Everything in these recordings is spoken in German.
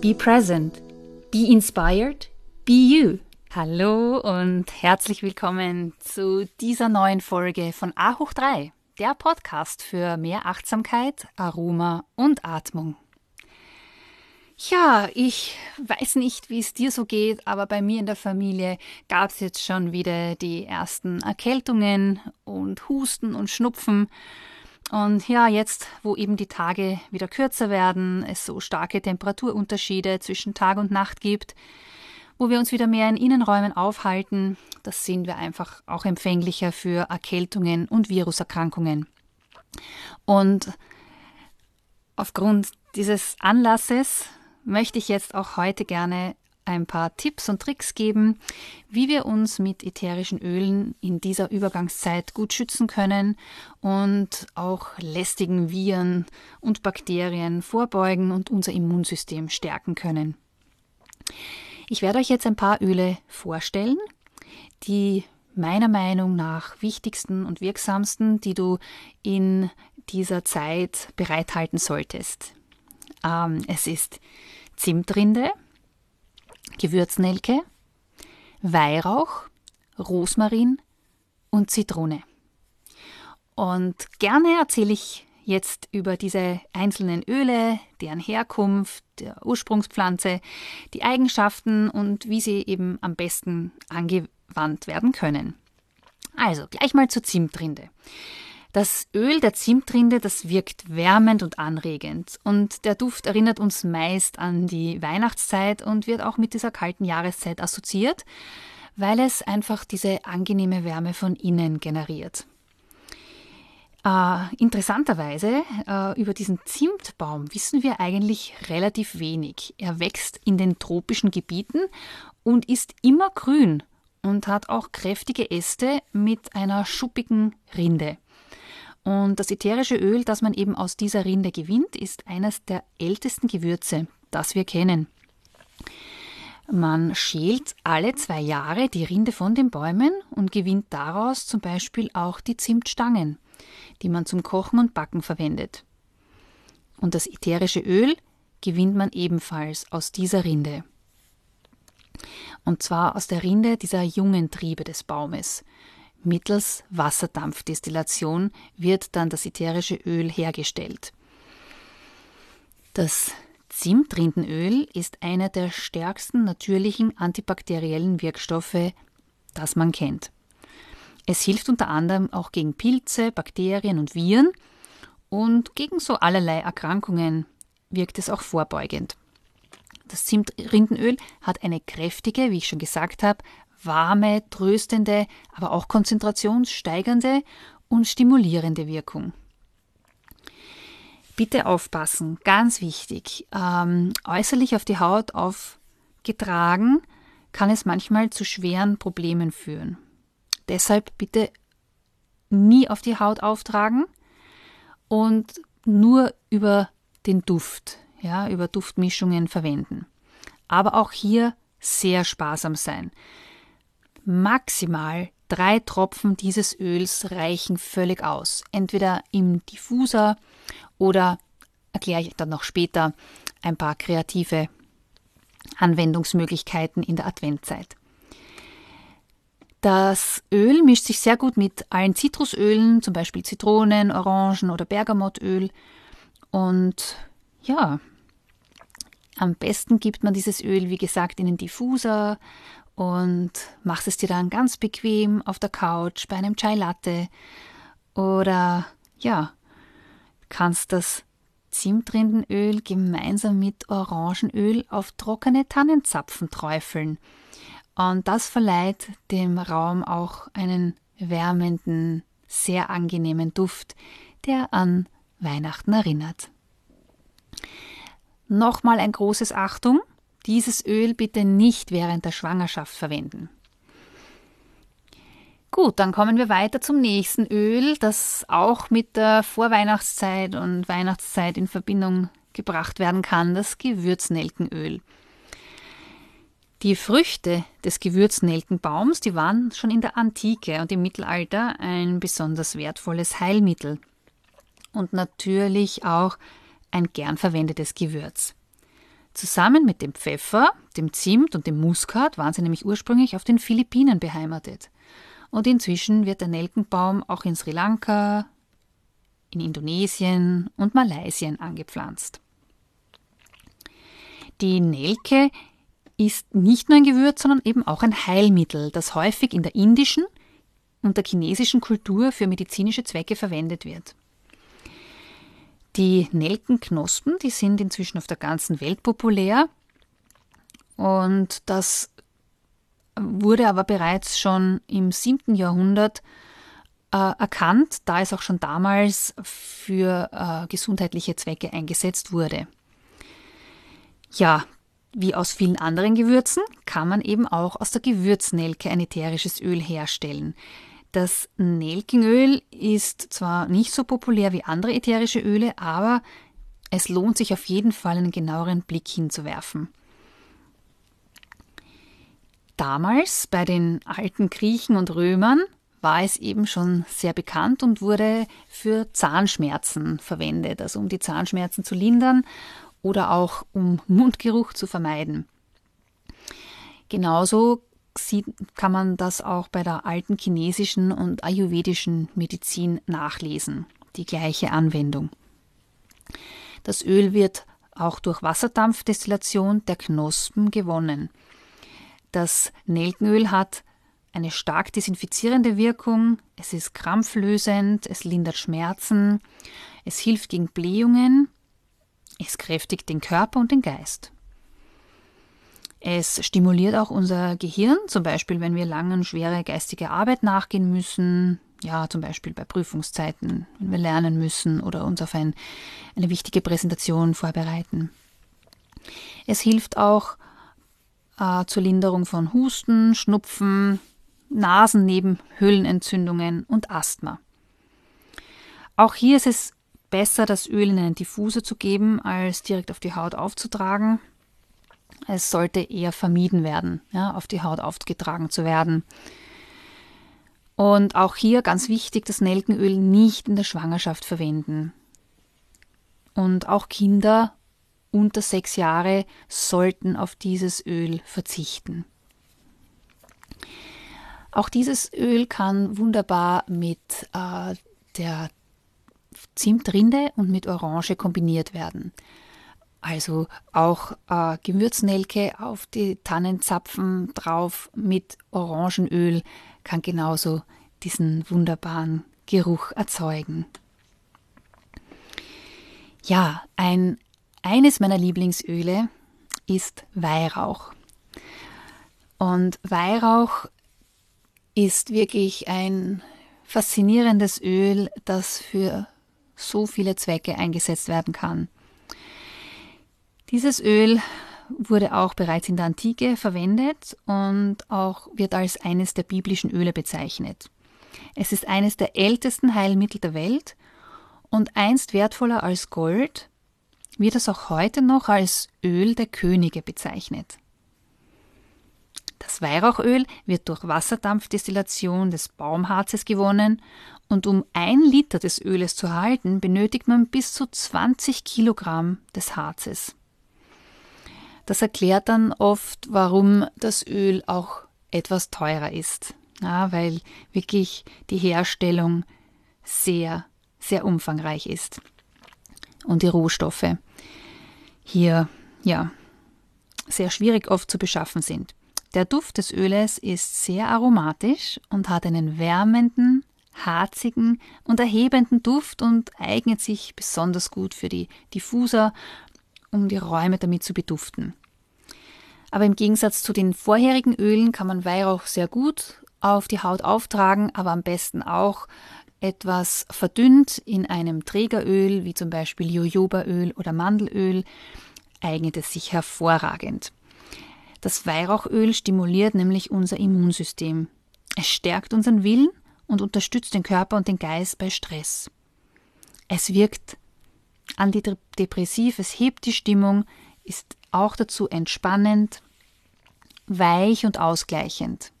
Be present. Be inspired. Be you. Hallo und herzlich willkommen zu dieser neuen Folge von A hoch 3, der Podcast für mehr Achtsamkeit, Aroma und Atmung. Ja, ich weiß nicht, wie es dir so geht, aber bei mir in der Familie gab es jetzt schon wieder die ersten Erkältungen und Husten und Schnupfen. Und ja, jetzt, wo eben die Tage wieder kürzer werden, es so starke Temperaturunterschiede zwischen Tag und Nacht gibt, wo wir uns wieder mehr in Innenräumen aufhalten, das sind wir einfach auch empfänglicher für Erkältungen und Viruserkrankungen. Und aufgrund dieses Anlasses möchte ich jetzt auch heute gerne ein paar Tipps und Tricks geben, wie wir uns mit ätherischen Ölen in dieser Übergangszeit gut schützen können und auch lästigen Viren und Bakterien vorbeugen und unser Immunsystem stärken können. Ich werde euch jetzt ein paar Öle vorstellen, die meiner Meinung nach wichtigsten und wirksamsten, die du in dieser Zeit bereithalten solltest. Ähm, es ist Zimtrinde, Gewürznelke, Weihrauch, Rosmarin und Zitrone. Und gerne erzähle ich jetzt über diese einzelnen Öle, deren Herkunft, der Ursprungspflanze, die Eigenschaften und wie sie eben am besten angewandt werden können. Also gleich mal zur Zimtrinde. Das Öl der Zimtrinde, das wirkt wärmend und anregend und der Duft erinnert uns meist an die Weihnachtszeit und wird auch mit dieser kalten Jahreszeit assoziiert, weil es einfach diese angenehme Wärme von innen generiert. Äh, interessanterweise, äh, über diesen Zimtbaum wissen wir eigentlich relativ wenig. Er wächst in den tropischen Gebieten und ist immer grün und hat auch kräftige Äste mit einer schuppigen Rinde. Und das ätherische Öl, das man eben aus dieser Rinde gewinnt, ist eines der ältesten Gewürze, das wir kennen. Man schält alle zwei Jahre die Rinde von den Bäumen und gewinnt daraus zum Beispiel auch die Zimtstangen, die man zum Kochen und Backen verwendet. Und das ätherische Öl gewinnt man ebenfalls aus dieser Rinde. Und zwar aus der Rinde dieser jungen Triebe des Baumes. Mittels Wasserdampfdestillation wird dann das ätherische Öl hergestellt. Das Zimtrindenöl ist einer der stärksten natürlichen antibakteriellen Wirkstoffe, das man kennt. Es hilft unter anderem auch gegen Pilze, Bakterien und Viren und gegen so allerlei Erkrankungen wirkt es auch vorbeugend. Das Zimtrindenöl hat eine kräftige, wie ich schon gesagt habe, warme, tröstende, aber auch konzentrationssteigernde und stimulierende Wirkung. Bitte aufpassen, ganz wichtig. Ähm, äußerlich auf die Haut aufgetragen kann es manchmal zu schweren Problemen führen. Deshalb bitte nie auf die Haut auftragen und nur über den Duft, ja, über Duftmischungen verwenden. Aber auch hier sehr sparsam sein. Maximal drei Tropfen dieses Öls reichen völlig aus. Entweder im Diffuser oder, erkläre ich dann noch später, ein paar kreative Anwendungsmöglichkeiten in der Adventzeit. Das Öl mischt sich sehr gut mit allen Zitrusölen, zum Beispiel Zitronen, Orangen oder Bergamottöl. Und ja, Am besten gibt man dieses Öl, wie gesagt, in den Diffuser und machst es dir dann ganz bequem auf der Couch bei einem Chai Latte oder ja, kannst das Zimtrindenöl gemeinsam mit Orangenöl auf trockene Tannenzapfen träufeln. Und das verleiht dem Raum auch einen wärmenden, sehr angenehmen Duft, der an Weihnachten erinnert. Nochmal ein großes Achtung, dieses Öl bitte nicht während der Schwangerschaft verwenden. Gut, dann kommen wir weiter zum nächsten Öl, das auch mit der Vorweihnachtszeit und Weihnachtszeit in Verbindung gebracht werden kann, das Gewürznelkenöl. Die Früchte des Gewürznelkenbaums, die waren schon in der Antike und im Mittelalter ein besonders wertvolles Heilmittel und natürlich auch ein gern verwendetes Gewürz. Zusammen mit dem Pfeffer, dem Zimt und dem Muskat waren sie nämlich ursprünglich auf den Philippinen beheimatet. Und inzwischen wird der Nelkenbaum auch in Sri Lanka, in Indonesien und Malaysia angepflanzt. Die Nelke ist nicht nur ein Gewürz, sondern eben auch ein Heilmittel, das häufig in der indischen und der chinesischen Kultur für medizinische Zwecke verwendet wird. Die Nelkenknospen, die sind inzwischen auf der ganzen Welt populär und das wurde aber bereits schon im 7. Jahrhundert äh, erkannt, da es auch schon damals für äh, gesundheitliche Zwecke eingesetzt wurde. Ja, wie aus vielen anderen Gewürzen kann man eben auch aus der Gewürznelke ein ätherisches Öl herstellen. Das Nelkenöl ist zwar nicht so populär wie andere ätherische Öle, aber es lohnt sich auf jeden Fall einen genaueren Blick hinzuwerfen. Damals bei den alten Griechen und Römern war es eben schon sehr bekannt und wurde für Zahnschmerzen verwendet, also um die Zahnschmerzen zu lindern oder auch um Mundgeruch zu vermeiden. Genauso sieht, kann man das auch bei der alten chinesischen und ayurvedischen Medizin nachlesen, die gleiche Anwendung. Das Öl wird auch durch Wasserdampfdestillation der Knospen gewonnen. Das Nelkenöl hat eine stark desinfizierende Wirkung, es ist krampflösend, es lindert Schmerzen, es hilft gegen Blähungen, es kräftigt den Körper und den Geist. Es stimuliert auch unser Gehirn, zum Beispiel wenn wir lange und schwere geistige Arbeit nachgehen müssen, ja, zum Beispiel bei Prüfungszeiten, wenn wir lernen müssen oder uns auf ein, eine wichtige Präsentation vorbereiten. Es hilft auch äh, zur Linderung von Husten, Schnupfen, Nasennebenhöhlenentzündungen und Asthma. Auch hier ist es besser, das Öl in einen Diffuser zu geben, als direkt auf die Haut aufzutragen. Es sollte eher vermieden werden, ja, auf die Haut aufgetragen zu werden. Und auch hier ganz wichtig, das Nelkenöl nicht in der Schwangerschaft verwenden. Und auch Kinder unter sechs Jahre sollten auf dieses Öl verzichten. Auch dieses Öl kann wunderbar mit äh, der Zimtrinde und mit Orange kombiniert werden. Also auch äh, Gewürznelke auf die Tannenzapfen drauf mit Orangenöl kann genauso diesen wunderbaren Geruch erzeugen. Ja, ein eines meiner Lieblingsöle ist Weihrauch. Und Weihrauch ist wirklich ein faszinierendes Öl, das für so viele Zwecke eingesetzt werden kann. Dieses Öl wurde auch bereits in der Antike verwendet und auch wird als eines der biblischen Öle bezeichnet. Es ist eines der ältesten Heilmittel der Welt und einst wertvoller als Gold wird es auch heute noch als Öl der Könige bezeichnet. Das Weihrauchöl wird durch Wasserdampfdestillation des Baumharzes gewonnen und um ein Liter des Öles zu erhalten, benötigt man bis zu 20 Kilogramm des Harzes. Das erklärt dann oft, warum das Öl auch etwas teurer ist. Ja, weil wirklich die Herstellung sehr, sehr umfangreich ist und die Rohstoffe hier ja sehr schwierig oft zu beschaffen sind. Der Duft des Öles ist sehr aromatisch und hat einen wärmenden, harzigen und erhebenden Duft und eignet sich besonders gut für die Diffuser, um die Räume damit zu beduften. Aber im Gegensatz zu den vorherigen Ölen kann man Weihrauch sehr gut auf die Haut auftragen, aber am besten auch etwas verdünnt in einem Trägeröl, wie zum Beispiel Jojobaöl oder Mandelöl, eignet es sich hervorragend. Das Weihrauchöl stimuliert nämlich unser Immunsystem. Es stärkt unseren Willen und unterstützt den Körper und den Geist bei Stress. Es wirkt antidepressiv, es hebt die Stimmung, ist auch dazu entspannend, weich und ausgleichend.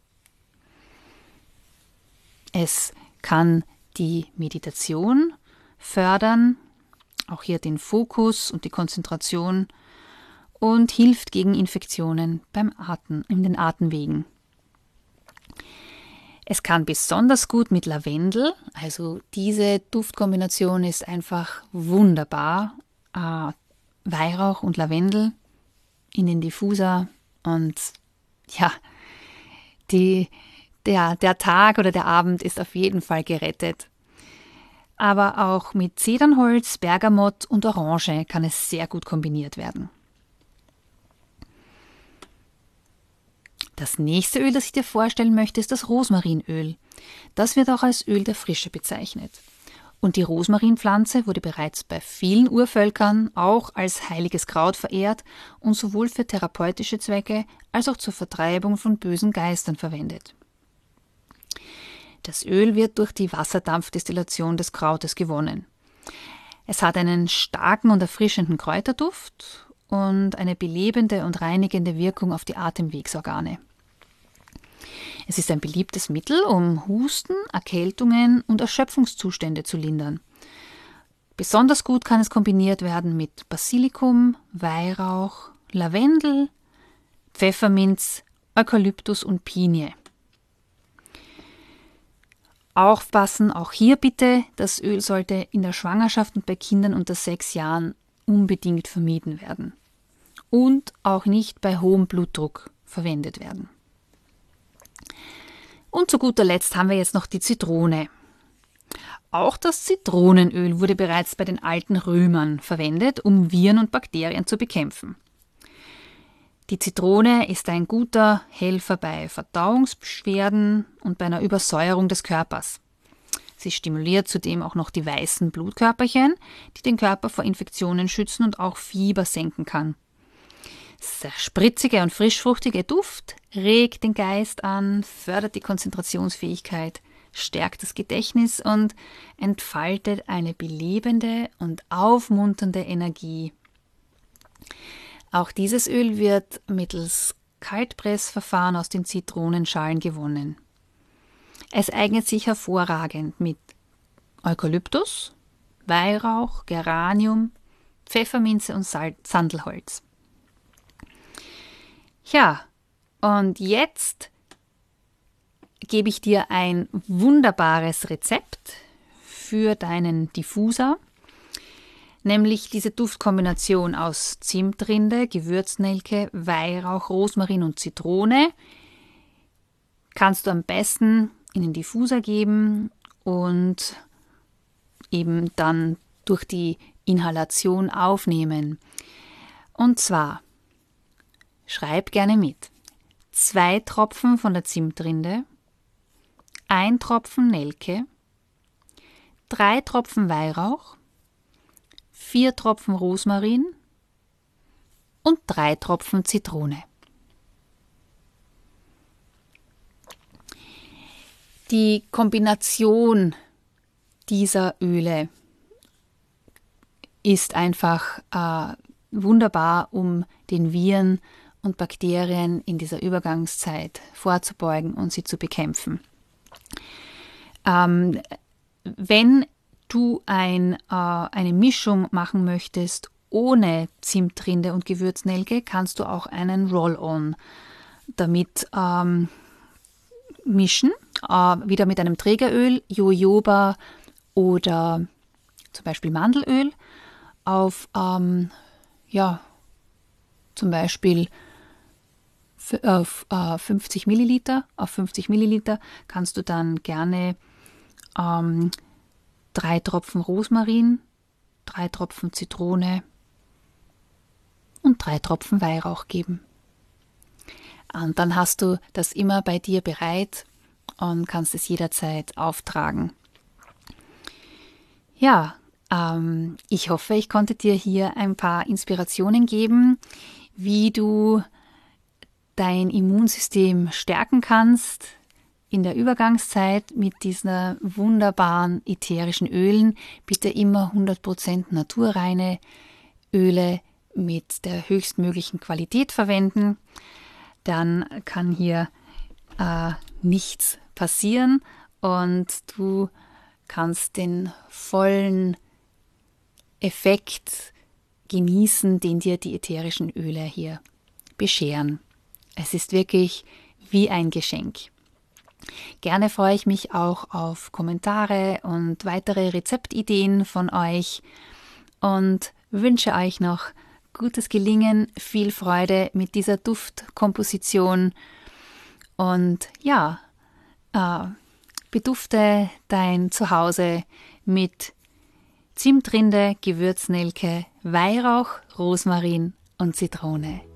Es kann die Meditation fördern, auch hier den Fokus und die Konzentration und hilft gegen Infektionen beim Atmen, in den Atemwegen. Es kann besonders gut mit Lavendel, also diese Duftkombination ist einfach wunderbar. Äh, Weihrauch und Lavendel in den Diffuser und ja, die, der, der Tag oder der Abend ist auf jeden Fall gerettet. Aber auch mit Zedernholz, Bergamott und Orange kann es sehr gut kombiniert werden. Das nächste Öl, das ich dir vorstellen möchte, ist das Rosmarinöl. Das wird auch als Öl der Frische bezeichnet. Und die Rosmarinpflanze wurde bereits bei vielen Urvölkern auch als heiliges Kraut verehrt und sowohl für therapeutische Zwecke als auch zur Vertreibung von bösen Geistern verwendet. Das Öl wird durch die Wasserdampfdestillation des Krautes gewonnen. Es hat einen starken und erfrischenden Kräuterduft und eine belebende und reinigende Wirkung auf die Atemwegsorgane. Es ist ein beliebtes Mittel, um Husten, Erkältungen und Erschöpfungszustände zu lindern. Besonders gut kann es kombiniert werden mit Basilikum, Weihrauch, Lavendel, Pfefferminz, Eukalyptus und Pinie. Aufpassen, auch hier bitte, das Öl sollte in der Schwangerschaft und bei Kindern unter sechs Jahren unbedingt vermieden werden. Und auch nicht bei hohem Blutdruck verwendet werden. Und zu guter Letzt haben wir jetzt noch die Zitrone. Auch das Zitronenöl wurde bereits bei den alten Römern verwendet, um Viren und Bakterien zu bekämpfen. Die Zitrone ist ein guter Helfer bei Verdauungsbeschwerden und bei einer Übersäuerung des Körpers. Sie stimuliert zudem auch noch die weißen Blutkörperchen, die den Körper vor Infektionen schützen und auch Fieber senken kann. Der spritzige und frischfruchtige Duft regt den Geist an, fördert die Konzentrationsfähigkeit, stärkt das Gedächtnis und entfaltet eine belebende und aufmunternde Energie. Auch dieses Öl wird mittels Kaltpressverfahren aus den Zitronenschalen gewonnen. Es eignet sich hervorragend mit Eukalyptus, Weihrauch, Geranium, Pfefferminze und Sandelholz. Ja, und jetzt gebe ich dir ein wunderbares Rezept für deinen Diffuser, nämlich diese Duftkombination aus Zimtrinde, Gewürznelke, Weihrauch, Rosmarin und Zitrone. Kannst du am besten in den Diffuser geben und eben dann durch die Inhalation aufnehmen. Und zwar Schreib gerne mit. Zwei Tropfen von der Zimtrinde, ein Tropfen Nelke, drei Tropfen Weihrauch, vier Tropfen Rosmarin und drei Tropfen Zitrone. Die Kombination dieser Öle ist einfach äh, wunderbar, um den Viren und Bakterien in dieser Übergangszeit vorzubeugen und sie zu bekämpfen. Ähm, wenn du ein, äh, eine Mischung machen möchtest ohne Zimtrinde und Gewürznelke, kannst du auch einen Roll-On damit ähm, mischen. Äh, wieder mit einem Trägeröl, Jojoba oder zum Beispiel Mandelöl auf ähm, ja, zum Beispiel auf äh, 50 Milliliter. Auf 50 Milliliter kannst du dann gerne ähm, drei Tropfen Rosmarin, drei Tropfen Zitrone und drei Tropfen Weihrauch geben. Und dann hast du das immer bei dir bereit und kannst es jederzeit auftragen. Ja, ähm, ich hoffe, ich konnte dir hier ein paar Inspirationen geben, wie du dein Immunsystem stärken kannst in der Übergangszeit mit diesen wunderbaren ätherischen Ölen. Bitte immer 100% naturreine Öle mit der höchstmöglichen Qualität verwenden. Dann kann hier äh, nichts passieren und du kannst den vollen Effekt genießen, den dir die ätherischen Öle hier bescheren. Es ist wirklich wie ein Geschenk. Gerne freue ich mich auch auf Kommentare und weitere Rezeptideen von euch und wünsche euch noch gutes Gelingen, viel Freude mit dieser Duftkomposition und ja, äh, bedufte dein Zuhause mit Zimtrinde, Gewürznelke, Weihrauch, Rosmarin und Zitrone.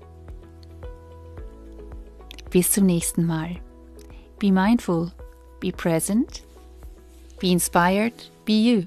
Bis zum nächsten Mal. Be mindful, be present, be inspired, be you.